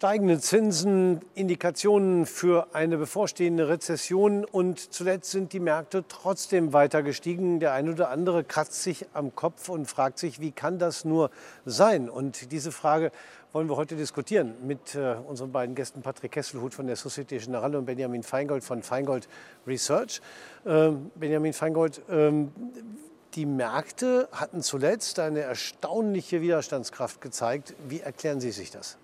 Steigende Zinsen, Indikationen für eine bevorstehende Rezession und zuletzt sind die Märkte trotzdem weiter gestiegen. Der eine oder andere kratzt sich am Kopf und fragt sich, wie kann das nur sein? Und diese Frage wollen wir heute diskutieren mit äh, unseren beiden Gästen Patrick Kesselhut von der Societe Generale und Benjamin Feingold von Feingold Research. Ähm, Benjamin Feingold, ähm, die Märkte hatten zuletzt eine erstaunliche Widerstandskraft gezeigt. Wie erklären Sie sich das?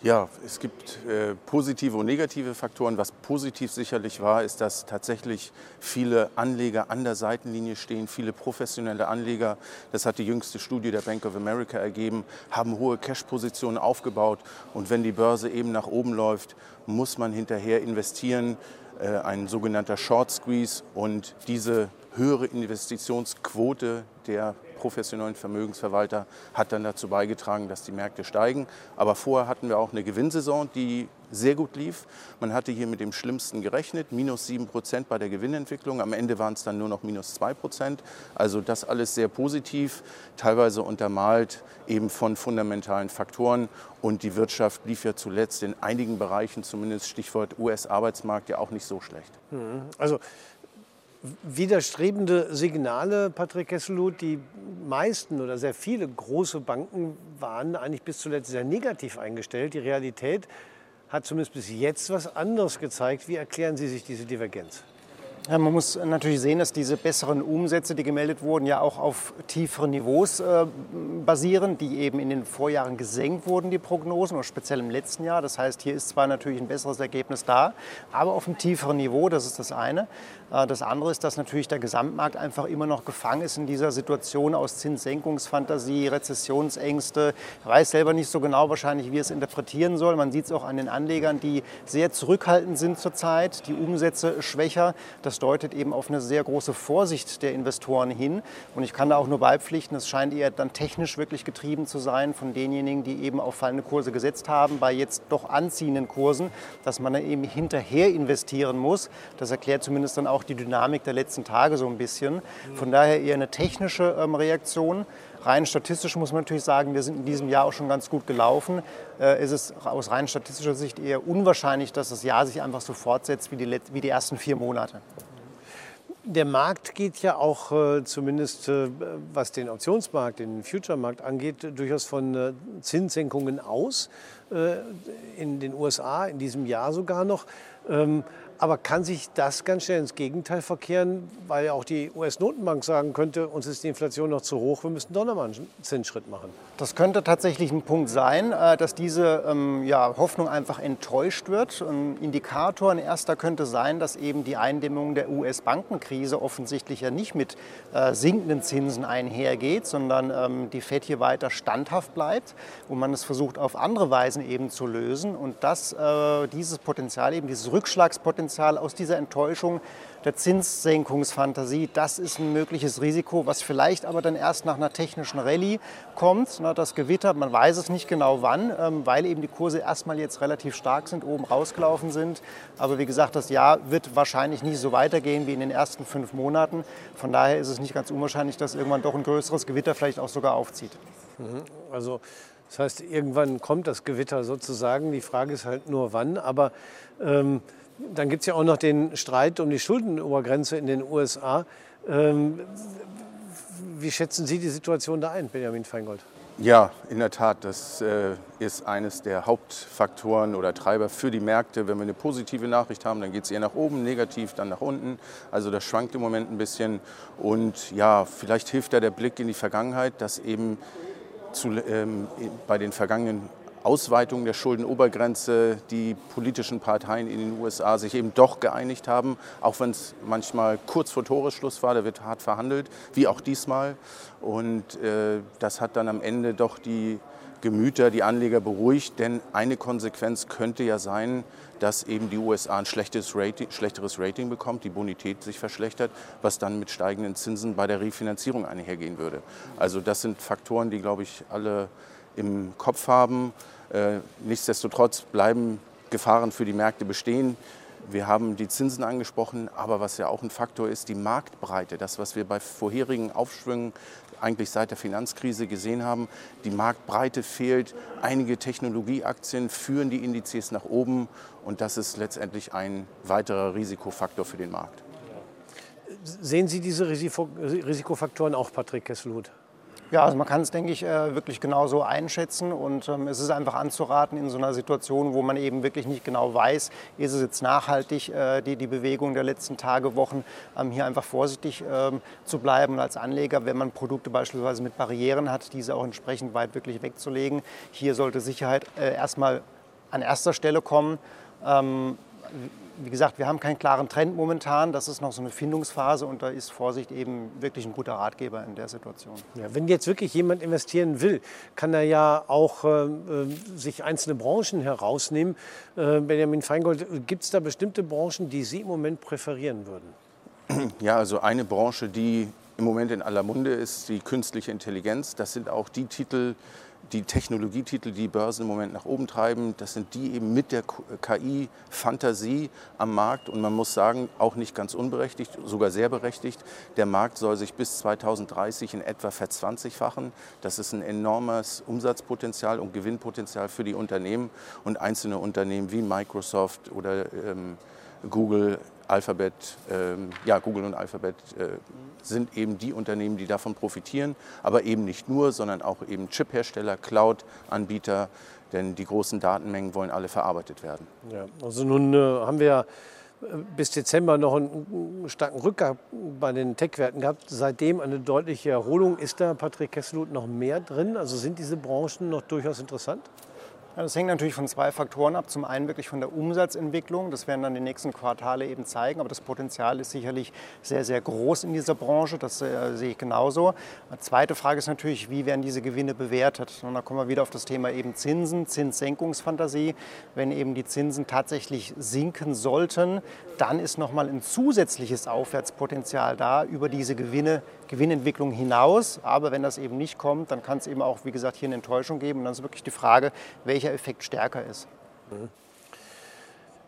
Ja, es gibt äh, positive und negative Faktoren. Was positiv sicherlich war, ist, dass tatsächlich viele Anleger an der Seitenlinie stehen, viele professionelle Anleger. Das hat die jüngste Studie der Bank of America ergeben, haben hohe Cash-Positionen aufgebaut. Und wenn die Börse eben nach oben läuft, muss man hinterher investieren, äh, ein sogenannter Short Squeeze. Und diese höhere Investitionsquote der professionellen Vermögensverwalter hat dann dazu beigetragen, dass die Märkte steigen. Aber vorher hatten wir auch eine Gewinnsaison, die sehr gut lief. Man hatte hier mit dem Schlimmsten gerechnet, minus 7 Prozent bei der Gewinnentwicklung. Am Ende waren es dann nur noch minus 2 Prozent. Also das alles sehr positiv, teilweise untermalt eben von fundamentalen Faktoren. Und die Wirtschaft lief ja zuletzt in einigen Bereichen, zumindest Stichwort US-Arbeitsmarkt, ja auch nicht so schlecht. Mhm. Also widerstrebende Signale, Patrick Kesselhut. Die meisten oder sehr viele große Banken waren eigentlich bis zuletzt sehr negativ eingestellt. Die Realität hat zumindest bis jetzt was anderes gezeigt. Wie erklären Sie sich diese Divergenz? Ja, man muss natürlich sehen, dass diese besseren Umsätze, die gemeldet wurden, ja auch auf tieferen Niveaus äh, basieren, die eben in den Vorjahren gesenkt wurden, die Prognosen, oder speziell im letzten Jahr. Das heißt, hier ist zwar natürlich ein besseres Ergebnis da, aber auf einem tieferen Niveau, das ist das eine. Äh, das andere ist, dass natürlich der Gesamtmarkt einfach immer noch gefangen ist in dieser Situation aus Zinssenkungsfantasie, Rezessionsängste. Er weiß selber nicht so genau wahrscheinlich, wie es interpretieren soll. Man sieht es auch an den Anlegern, die sehr zurückhaltend sind zurzeit, die Umsätze schwächer. Das deutet eben auf eine sehr große Vorsicht der Investoren hin. Und ich kann da auch nur beipflichten, es scheint eher dann technisch wirklich getrieben zu sein von denjenigen, die eben auf fallende Kurse gesetzt haben, bei jetzt doch anziehenden Kursen, dass man dann eben hinterher investieren muss. Das erklärt zumindest dann auch die Dynamik der letzten Tage so ein bisschen. Von daher eher eine technische ähm, Reaktion. Rein statistisch muss man natürlich sagen, wir sind in diesem Jahr auch schon ganz gut gelaufen. Äh, ist es aus rein statistischer Sicht eher unwahrscheinlich, dass das Jahr sich einfach so fortsetzt wie die, wie die ersten vier Monate. Der Markt geht ja auch äh, zumindest äh, was den Optionsmarkt, den Future-Markt angeht, durchaus von äh, Zinssenkungen aus. Äh, in den USA in diesem Jahr sogar noch. Ähm, aber kann sich das ganz schnell ins Gegenteil verkehren, weil auch die US-Notenbank sagen könnte, uns ist die Inflation noch zu hoch, wir müssen doch noch mal einen Zinsschritt machen? Das könnte tatsächlich ein Punkt sein, äh, dass diese ähm, ja, Hoffnung einfach enttäuscht wird. Ein Indikator, ein erster könnte sein, dass eben die Eindämmung der US-Bankenkrise offensichtlich ja nicht mit äh, sinkenden Zinsen einhergeht, sondern ähm, die FED hier weiter standhaft bleibt und man es versucht auf andere Weisen eben zu lösen und dass äh, dieses Potenzial, eben dieses Rückschlagspotenzial, Potenzial aus dieser Enttäuschung der Zinssenkungsfantasie. Das ist ein mögliches Risiko, was vielleicht aber dann erst nach einer technischen Rallye kommt. Das Gewitter, man weiß es nicht genau wann, ähm, weil eben die Kurse erstmal jetzt relativ stark sind, oben rausgelaufen sind. Aber wie gesagt, das Jahr wird wahrscheinlich nicht so weitergehen wie in den ersten fünf Monaten. Von daher ist es nicht ganz unwahrscheinlich, dass irgendwann doch ein größeres Gewitter vielleicht auch sogar aufzieht. Mhm. Also das heißt, irgendwann kommt das Gewitter sozusagen. Die Frage ist halt nur wann. Aber ähm, dann gibt es ja auch noch den Streit um die Schuldenobergrenze in den USA. Ähm, wie schätzen Sie die Situation da ein, Benjamin Feingold? Ja, in der Tat, das äh, ist eines der Hauptfaktoren oder Treiber für die Märkte. Wenn wir eine positive Nachricht haben, dann geht es eher nach oben, negativ dann nach unten. Also das schwankt im Moment ein bisschen. Und ja, vielleicht hilft da der Blick in die Vergangenheit, dass eben zu, ähm, bei den vergangenen Ausweitung der Schuldenobergrenze die politischen Parteien in den USA sich eben doch geeinigt haben, auch wenn es manchmal kurz vor Toresschluss war, da wird hart verhandelt, wie auch diesmal. Und äh, das hat dann am Ende doch die Gemüter, die Anleger beruhigt, denn eine Konsequenz könnte ja sein, dass eben die USA ein Rating, schlechteres Rating bekommt, die Bonität sich verschlechtert, was dann mit steigenden Zinsen bei der Refinanzierung einhergehen würde. Also das sind Faktoren, die, glaube ich, alle im Kopf haben. Äh, nichtsdestotrotz bleiben Gefahren für die Märkte bestehen. Wir haben die Zinsen angesprochen, aber was ja auch ein Faktor ist, die Marktbreite. Das, was wir bei vorherigen Aufschwüngen eigentlich seit der Finanzkrise gesehen haben, die Marktbreite fehlt. Einige Technologieaktien führen die Indizes nach oben und das ist letztendlich ein weiterer Risikofaktor für den Markt. Sehen Sie diese Risikofaktoren auch, Patrick Kesselhut? Ja, also man kann es, denke ich, äh, wirklich genauso einschätzen und ähm, es ist einfach anzuraten in so einer Situation, wo man eben wirklich nicht genau weiß, ist es jetzt nachhaltig, äh, die, die Bewegung der letzten Tage, Wochen, ähm, hier einfach vorsichtig ähm, zu bleiben und als Anleger, wenn man Produkte beispielsweise mit Barrieren hat, diese auch entsprechend weit wirklich wegzulegen. Hier sollte Sicherheit äh, erstmal an erster Stelle kommen wie gesagt, wir haben keinen klaren Trend momentan. Das ist noch so eine Findungsphase und da ist Vorsicht eben wirklich ein guter Ratgeber in der Situation. Ja, wenn jetzt wirklich jemand investieren will, kann er ja auch äh, äh sich einzelne Branchen herausnehmen. Äh, Benjamin Feingold, gibt es da bestimmte Branchen, die Sie im Moment präferieren würden? Ja, also eine Branche, die im Moment in aller Munde ist, die künstliche Intelligenz. Das sind auch die Titel, die Technologietitel, die Börsen im Moment nach oben treiben, das sind die eben mit der KI-Fantasie am Markt. Und man muss sagen, auch nicht ganz unberechtigt, sogar sehr berechtigt. Der Markt soll sich bis 2030 in etwa verzwanzigfachen. Das ist ein enormes Umsatzpotenzial und Gewinnpotenzial für die Unternehmen und einzelne Unternehmen wie Microsoft oder ähm, Google Alphabet, ähm, ja, Google und Alphabet äh, sind eben die Unternehmen, die davon profitieren, aber eben nicht nur, sondern auch eben Chip-Hersteller, Cloud-Anbieter, denn die großen Datenmengen wollen alle verarbeitet werden. Ja, also nun äh, haben wir äh, bis Dezember noch einen starken Rückgang bei den Tech-Werten gehabt. Seitdem eine deutliche Erholung. Ist da, Patrick Kesselut, noch mehr drin? Also sind diese Branchen noch durchaus interessant? Das hängt natürlich von zwei Faktoren ab. Zum einen wirklich von der Umsatzentwicklung. Das werden dann die nächsten Quartale eben zeigen. Aber das Potenzial ist sicherlich sehr, sehr groß in dieser Branche. Das äh, sehe ich genauso. Eine zweite Frage ist natürlich, wie werden diese Gewinne bewertet? Und da kommen wir wieder auf das Thema eben Zinsen, Zinssenkungsfantasie. Wenn eben die Zinsen tatsächlich sinken sollten, dann ist nochmal ein zusätzliches Aufwärtspotenzial da über diese Gewinne, Gewinnentwicklung hinaus. Aber wenn das eben nicht kommt, dann kann es eben auch, wie gesagt, hier eine Enttäuschung geben. Und dann ist wirklich die Frage, welcher Effekt stärker ist.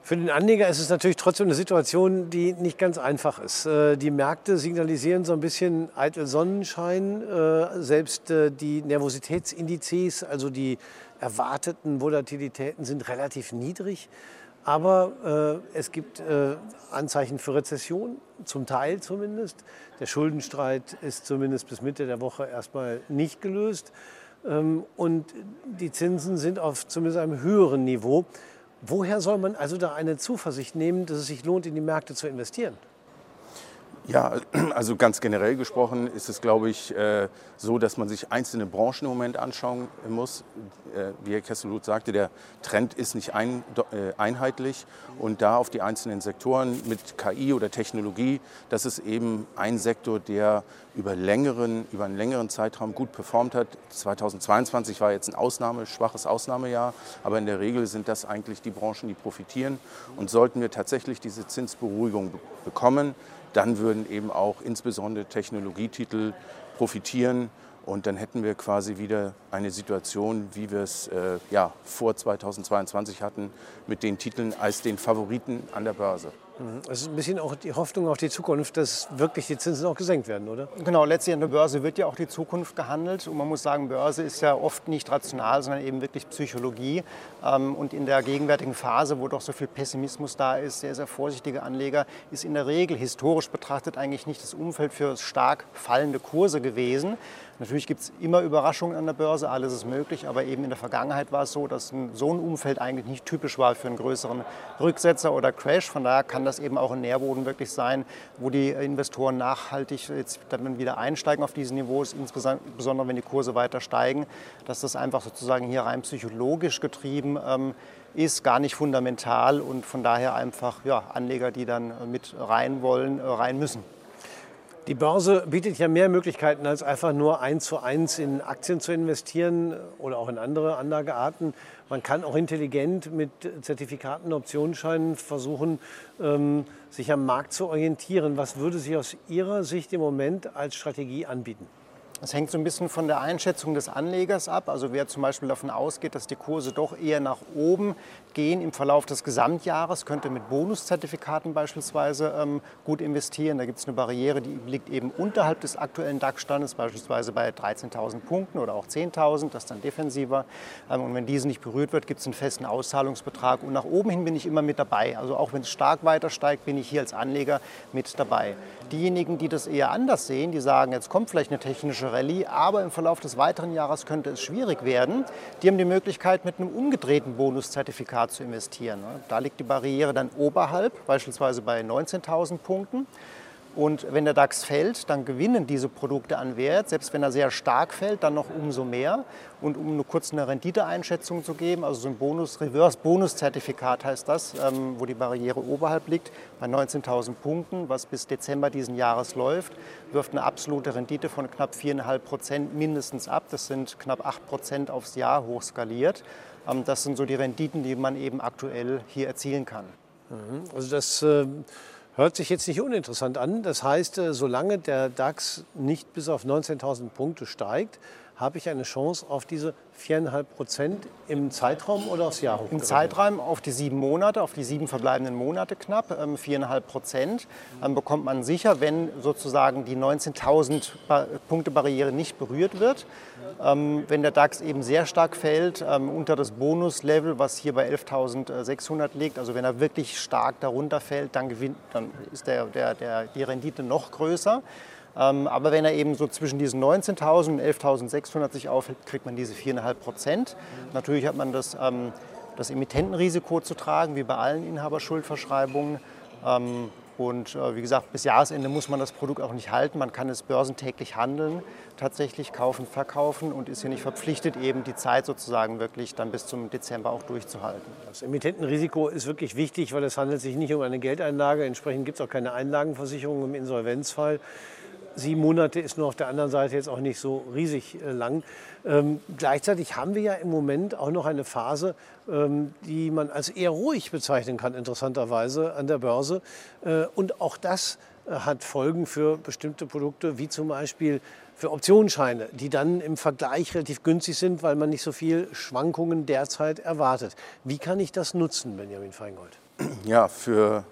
Für den Anleger ist es natürlich trotzdem eine Situation, die nicht ganz einfach ist. Äh, die Märkte signalisieren so ein bisschen eitel Sonnenschein. Äh, selbst äh, die Nervositätsindizes, also die erwarteten Volatilitäten, sind relativ niedrig. Aber es gibt Anzeichen für Rezession, zum Teil zumindest. Der Schuldenstreit ist zumindest bis Mitte der Woche erstmal nicht gelöst. Ähm, und die Zinsen sind auf zumindest einem höheren Niveau. Woher soll man also da eine Zuversicht nehmen, dass es sich lohnt, in die Märkte zu investieren? Ja, also ganz generell gesprochen ist es, glaube ich, äh, so, dass man sich einzelne Branchen im Moment anschauen muss. Äh, wie Herr Kesselut sagte, der Trend ist nicht ein, äh, einheitlich und da auf die einzelnen Sektoren mit KI oder Technologie, das ist eben ein Sektor, der über, längeren, über einen längeren Zeitraum gut performt hat. 2022 war jetzt ein Ausnahme, schwaches Ausnahmejahr, aber in der Regel sind das eigentlich die Branchen, die profitieren. Und sollten wir tatsächlich diese Zinsberuhigung bekommen, dann würden eben auch insbesondere Technologietitel profitieren. Und dann hätten wir quasi wieder eine Situation, wie wir es äh, ja, vor 2022 hatten, mit den Titeln als den Favoriten an der Börse. Mhm. Es ist ein bisschen auch die Hoffnung auf die Zukunft, dass wirklich die Zinsen auch gesenkt werden, oder? Genau, letztlich an der Börse wird ja auch die Zukunft gehandelt. Und man muss sagen, Börse ist ja oft nicht rational, sondern eben wirklich Psychologie. Ähm, und in der gegenwärtigen Phase, wo doch so viel Pessimismus da ist, sehr, sehr vorsichtige Anleger, ist in der Regel historisch betrachtet eigentlich nicht das Umfeld für stark fallende Kurse gewesen. Natürlich gibt es immer Überraschungen an der Börse, alles ist möglich, aber eben in der Vergangenheit war es so, dass so ein Umfeld eigentlich nicht typisch war für einen größeren Rücksetzer oder Crash. Von daher kann das eben auch ein Nährboden wirklich sein, wo die Investoren nachhaltig jetzt dann wieder einsteigen auf diese Niveaus, insbesondere wenn die Kurse weiter steigen, dass das einfach sozusagen hier rein psychologisch getrieben ähm, ist, gar nicht fundamental und von daher einfach ja, Anleger, die dann mit rein wollen, äh, rein müssen. Die Börse bietet ja mehr Möglichkeiten, als einfach nur eins zu eins in Aktien zu investieren oder auch in andere Anlagearten. Man kann auch intelligent mit Zertifikaten, Optionsscheinen versuchen, ähm, sich am Markt zu orientieren. Was würde sich aus Ihrer Sicht im Moment als Strategie anbieten? Es hängt so ein bisschen von der Einschätzung des Anlegers ab. Also wer zum Beispiel davon ausgeht, dass die Kurse doch eher nach oben gehen im Verlauf des Gesamtjahres, könnte mit Bonuszertifikaten beispielsweise ähm, gut investieren. Da gibt es eine Barriere, die liegt eben unterhalb des aktuellen DAX-Standes, beispielsweise bei 13.000 Punkten oder auch 10.000, das dann defensiver. Ähm, und wenn diese nicht berührt wird, gibt es einen festen Auszahlungsbetrag. Und nach oben hin bin ich immer mit dabei. Also auch wenn es stark weiter steigt, bin ich hier als Anleger mit dabei. Diejenigen, die das eher anders sehen, die sagen, jetzt kommt vielleicht eine technische Rallye, aber im Verlauf des weiteren Jahres könnte es schwierig werden, die haben die Möglichkeit, mit einem umgedrehten Bonuszertifikat zu investieren. Da liegt die Barriere dann oberhalb, beispielsweise bei 19.000 Punkten. Und wenn der DAX fällt, dann gewinnen diese Produkte an Wert. Selbst wenn er sehr stark fällt, dann noch umso mehr. Und um nur kurz eine Renditeeinschätzung zu geben, also so ein Bonus, Reverse-Bonus-Zertifikat heißt das, ähm, wo die Barriere oberhalb liegt, bei 19.000 Punkten, was bis Dezember diesen Jahres läuft, wirft eine absolute Rendite von knapp 4,5 Prozent mindestens ab. Das sind knapp 8 Prozent aufs Jahr hochskaliert. Ähm, das sind so die Renditen, die man eben aktuell hier erzielen kann. Mhm. Also das äh Hört sich jetzt nicht uninteressant an. Das heißt, äh, solange der DAX nicht bis auf 19.000 Punkte steigt, habe ich eine Chance auf diese 4,5 Prozent im Zeitraum oder aufs Jahr Im Zeitraum auf die sieben Monate, auf die sieben verbleibenden Monate knapp, 4,5 ähm, Prozent ähm, bekommt man sicher, wenn sozusagen die 19.000 Punkte Barriere nicht berührt wird. Ähm, wenn der DAX eben sehr stark fällt unter das Bonuslevel, was hier bei 11.600 liegt, also wenn er wirklich stark darunter fällt, dann, gewinnt, dann ist der, der, der, die Rendite noch größer. Ähm, aber wenn er eben so zwischen diesen 19.000 und 11.600 sich aufhält, kriegt man diese 4,5 Prozent. Natürlich hat man das, ähm, das Emittentenrisiko zu tragen, wie bei allen Inhaberschuldverschreibungen. Ähm, und äh, wie gesagt, bis Jahresende muss man das Produkt auch nicht halten. Man kann es börsentäglich handeln, tatsächlich kaufen, verkaufen und ist hier nicht verpflichtet, eben die Zeit sozusagen wirklich dann bis zum Dezember auch durchzuhalten. Das Emittentenrisiko ist wirklich wichtig, weil es handelt sich nicht um eine Geldeinlage. Entsprechend gibt es auch keine Einlagenversicherung im Insolvenzfall sieben Monate ist nur auf der anderen Seite jetzt auch nicht so riesig äh, lang. Ähm, gleichzeitig haben wir ja im Moment auch noch eine Phase, ähm, die man als eher ruhig bezeichnen kann, interessanterweise an der Börse. Äh, und auch das äh, hat Folgen für bestimmte Produkte, wie zum Beispiel für Optionsscheine, die dann im Vergleich relativ günstig sind, weil man nicht so viel Schwankungen derzeit erwartet. Wie kann ich das nutzen, Benjamin Feingold? Ja, für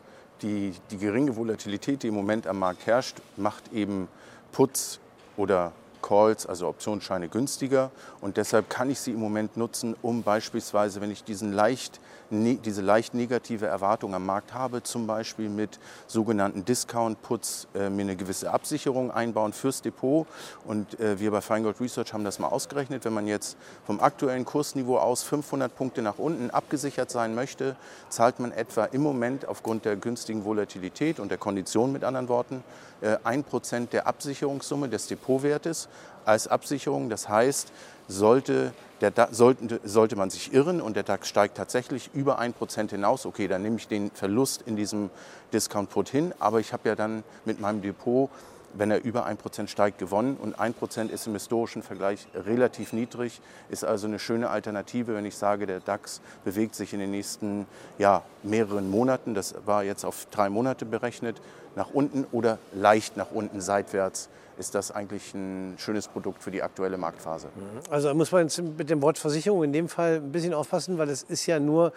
die, die geringe Volatilität, die im Moment am Markt herrscht, macht eben Putz oder Calls, also Optionsscheine, günstiger. Und deshalb kann ich sie im Moment nutzen, um beispielsweise, wenn ich diesen leicht diese leicht negative Erwartung am Markt habe, zum Beispiel mit sogenannten Discount-Puts äh, mir eine gewisse Absicherung einbauen fürs Depot. Und äh, wir bei Feingold Research haben das mal ausgerechnet. Wenn man jetzt vom aktuellen Kursniveau aus 500 Punkte nach unten abgesichert sein möchte, zahlt man etwa im Moment aufgrund der günstigen Volatilität und der Kondition mit anderen Worten äh, ein Prozent der Absicherungssumme des Depotwertes als Absicherung. Das heißt, sollte, der, sollte, sollte man sich irren und der DAX steigt tatsächlich über 1% hinaus, okay, dann nehme ich den Verlust in diesem Discount-Put hin, aber ich habe ja dann mit meinem Depot wenn er über 1% steigt, gewonnen. Und 1% ist im historischen Vergleich relativ niedrig, ist also eine schöne Alternative, wenn ich sage, der DAX bewegt sich in den nächsten ja, mehreren Monaten, das war jetzt auf drei Monate berechnet, nach unten oder leicht nach unten seitwärts ist das eigentlich ein schönes Produkt für die aktuelle Marktphase. Mhm. Also da muss man jetzt mit dem Wort Versicherung in dem Fall ein bisschen aufpassen, weil es ist ja nur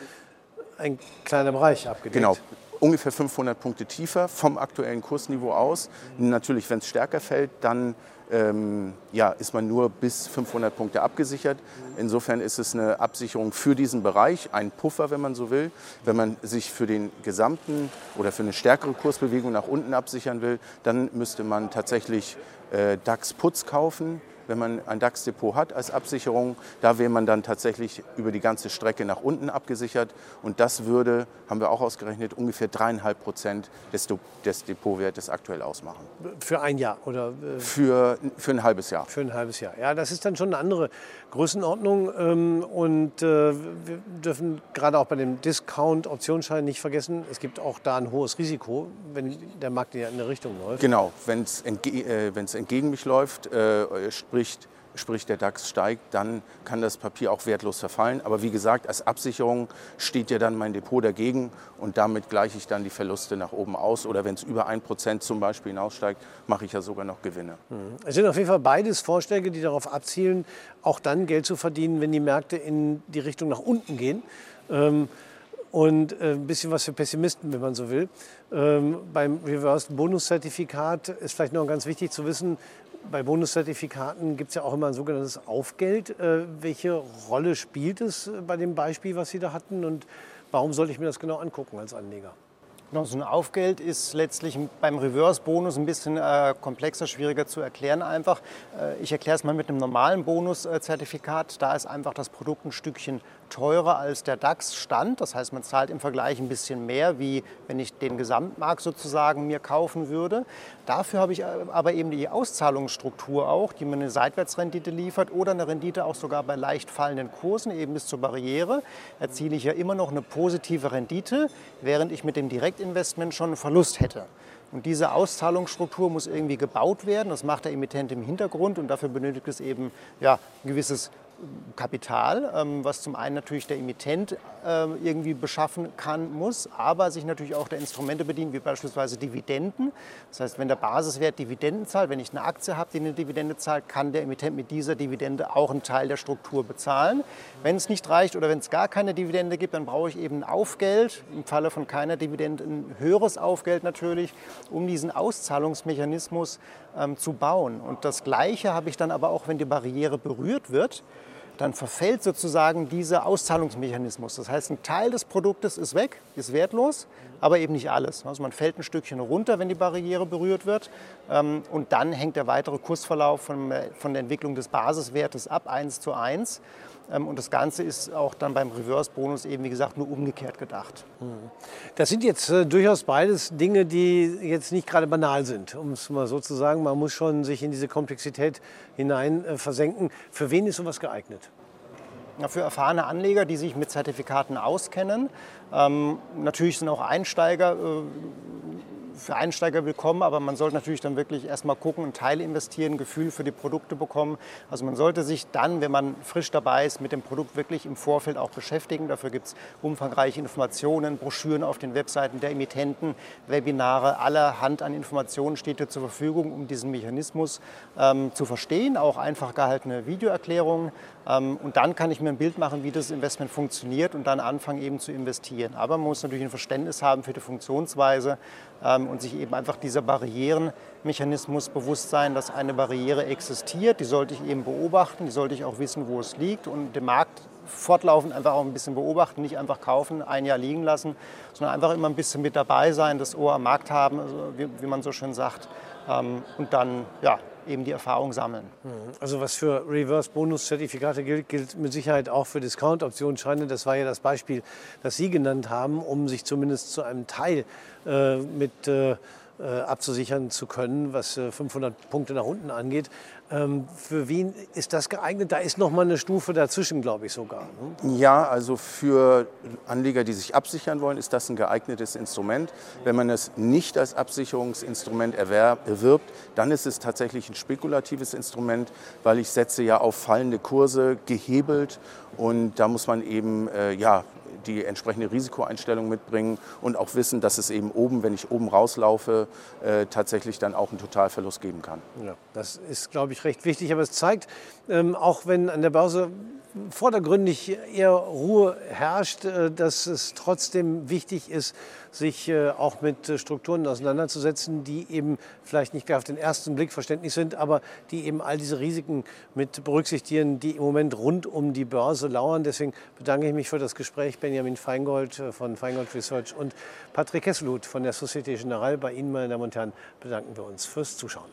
ein kleiner Bereich abgedeckt. Genau, ungefähr 500 Punkte tiefer vom aktuellen Kursniveau aus. Natürlich, wenn es stärker fällt, dann ähm, ja, ist man nur bis 500 Punkte abgesichert. Insofern ist es eine Absicherung für diesen Bereich, ein Puffer, wenn man so will. Wenn man sich für den gesamten oder für eine stärkere Kursbewegung nach unten absichern will, dann müsste man tatsächlich äh, DAX-Putz kaufen wenn man ein DAX-Depot hat als Absicherung, da wäre man dann tatsächlich über die ganze Strecke nach unten abgesichert. Und das würde, haben wir auch ausgerechnet, ungefähr dreieinhalb Prozent des, des Depotwertes aktuell ausmachen. Für ein Jahr oder? Äh für, für ein halbes Jahr. Für ein halbes Jahr. Ja, das ist dann schon eine andere Größenordnung. Ähm, und äh, wir dürfen gerade auch bei dem Discount-Optionsschein nicht vergessen, es gibt auch da ein hohes Risiko, wenn der Markt in eine Richtung läuft. Genau, wenn es entge äh, entgegen mich läuft, äh, sprich sprich der DAX steigt, dann kann das Papier auch wertlos verfallen. Aber wie gesagt, als Absicherung steht ja dann mein Depot dagegen und damit gleiche ich dann die Verluste nach oben aus. Oder wenn es über 1% zum Beispiel hinaussteigt, mache ich ja sogar noch Gewinne. Mhm. Es sind auf jeden Fall beides Vorschläge, die darauf abzielen, auch dann Geld zu verdienen, wenn die Märkte in die Richtung nach unten gehen. Ähm, und äh, ein bisschen was für Pessimisten, wenn man so will. Ähm, beim Reversed Bonuszertifikat ist vielleicht noch ganz wichtig zu wissen, bei Bonuszertifikaten gibt es ja auch immer ein sogenanntes Aufgeld. Äh, welche Rolle spielt es bei dem Beispiel, was Sie da hatten? Und warum sollte ich mir das genau angucken als Anleger? Genau, so ein Aufgeld ist letztlich beim Reverse-Bonus ein bisschen äh, komplexer, schwieriger zu erklären einfach. Äh, ich erkläre es mal mit einem normalen Bonuszertifikat. Da ist einfach das Produkt ein Stückchen teurer als der DAX-Stand. Das heißt, man zahlt im Vergleich ein bisschen mehr, wie wenn ich den Gesamtmarkt sozusagen mir kaufen würde. Dafür habe ich aber eben die Auszahlungsstruktur auch, die mir eine Seitwärtsrendite liefert oder eine Rendite auch sogar bei leicht fallenden Kursen, eben bis zur Barriere, erziele ich ja immer noch eine positive Rendite, während ich mit dem Direktinvestment schon einen Verlust hätte. Und diese Auszahlungsstruktur muss irgendwie gebaut werden. Das macht der Emittent im Hintergrund und dafür benötigt es eben ja, ein gewisses Kapital, ähm, was zum einen natürlich der Emittent ähm, irgendwie beschaffen kann, muss, aber sich natürlich auch der Instrumente bedienen, wie beispielsweise Dividenden. Das heißt, wenn der Basiswert Dividenden zahlt, wenn ich eine Aktie habe, die eine Dividende zahlt, kann der Emittent mit dieser Dividende auch einen Teil der Struktur bezahlen. Wenn es nicht reicht oder wenn es gar keine Dividende gibt, dann brauche ich eben ein Aufgeld, im Falle von keiner Dividende ein höheres Aufgeld natürlich, um diesen Auszahlungsmechanismus ähm, zu bauen. Und das Gleiche habe ich dann aber auch, wenn die Barriere berührt wird dann verfällt sozusagen dieser Auszahlungsmechanismus. Das heißt, ein Teil des Produktes ist weg, ist wertlos, aber eben nicht alles. Also man fällt ein Stückchen runter, wenn die Barriere berührt wird. Ähm, und dann hängt der weitere Kursverlauf von, von der Entwicklung des Basiswertes ab, 1 zu 1. Ähm, und das Ganze ist auch dann beim Reverse-Bonus eben, wie gesagt, nur umgekehrt gedacht. Mhm. Das sind jetzt äh, durchaus beides Dinge, die jetzt nicht gerade banal sind, um es mal so zu sagen. Man muss schon sich in diese Komplexität hinein äh, versenken. Für wen ist sowas geeignet? Für erfahrene Anleger, die sich mit Zertifikaten auskennen. Ähm, natürlich sind auch Einsteiger äh, für Einsteiger willkommen, aber man sollte natürlich dann wirklich erstmal gucken, einen Teil investieren, ein Gefühl für die Produkte bekommen. Also man sollte sich dann, wenn man frisch dabei ist, mit dem Produkt wirklich im Vorfeld auch beschäftigen. Dafür gibt es umfangreiche Informationen, Broschüren auf den Webseiten der Emittenten, Webinare, allerhand an Informationen steht dir zur Verfügung, um diesen Mechanismus ähm, zu verstehen. Auch einfach gehaltene Videoerklärungen. Ähm, und dann kann ich mir ein Bild machen, wie das Investment funktioniert und dann anfangen eben zu investieren. Aber man muss natürlich ein Verständnis haben für die Funktionsweise ähm, und sich eben einfach dieser Barrierenmechanismus bewusst sein, dass eine Barriere existiert. Die sollte ich eben beobachten, die sollte ich auch wissen, wo es liegt und den Markt fortlaufend einfach auch ein bisschen beobachten, nicht einfach kaufen, ein Jahr liegen lassen, sondern einfach immer ein bisschen mit dabei sein, das Ohr am Markt haben, also wie, wie man so schön sagt, ähm, und dann ja, eben die Erfahrung sammeln. Mhm. Also was für Reverse-Bonus-Zertifikate gilt, gilt mit Sicherheit auch für Discount-Optionsscheine. Das war ja das Beispiel, das Sie genannt haben, um sich zumindest zu einem Teil äh, mit äh, abzusichern zu können, was 500 äh, Punkte nach unten angeht. Ähm, für wen ist das geeignet? Da ist noch mal eine Stufe dazwischen, glaube ich sogar. Ne? Ja, also für Anleger, die sich absichern wollen, ist das ein geeignetes Instrument. Wenn man es nicht als Absicherungsinstrument erwirbt, dann ist es tatsächlich ein spekulatives Instrument, weil ich setze ja auf fallende Kurse gehebelt und da muss man eben äh, ja, die entsprechende Risikoeinstellung mitbringen und auch wissen, dass es eben oben, wenn ich oben rauslaufe, äh, tatsächlich dann auch einen Totalverlust geben kann. Ja, das ist, glaube ich, recht wichtig. Aber es zeigt, ähm, auch wenn an der Börse vordergründig eher Ruhe herrscht, äh, dass es trotzdem wichtig ist, sich äh, auch mit äh, Strukturen auseinanderzusetzen, die eben vielleicht nicht auf den ersten Blick verständlich sind, aber die eben all diese Risiken mit berücksichtigen, die im Moment rund um die Börse lauern. Deswegen bedanke ich mich für das Gespräch, Benjamin Feingold von Feingold Research und Patrick Kesselut von der Societe Generale. Bei Ihnen, meine Damen und Herren, bedanken wir uns fürs Zuschauen.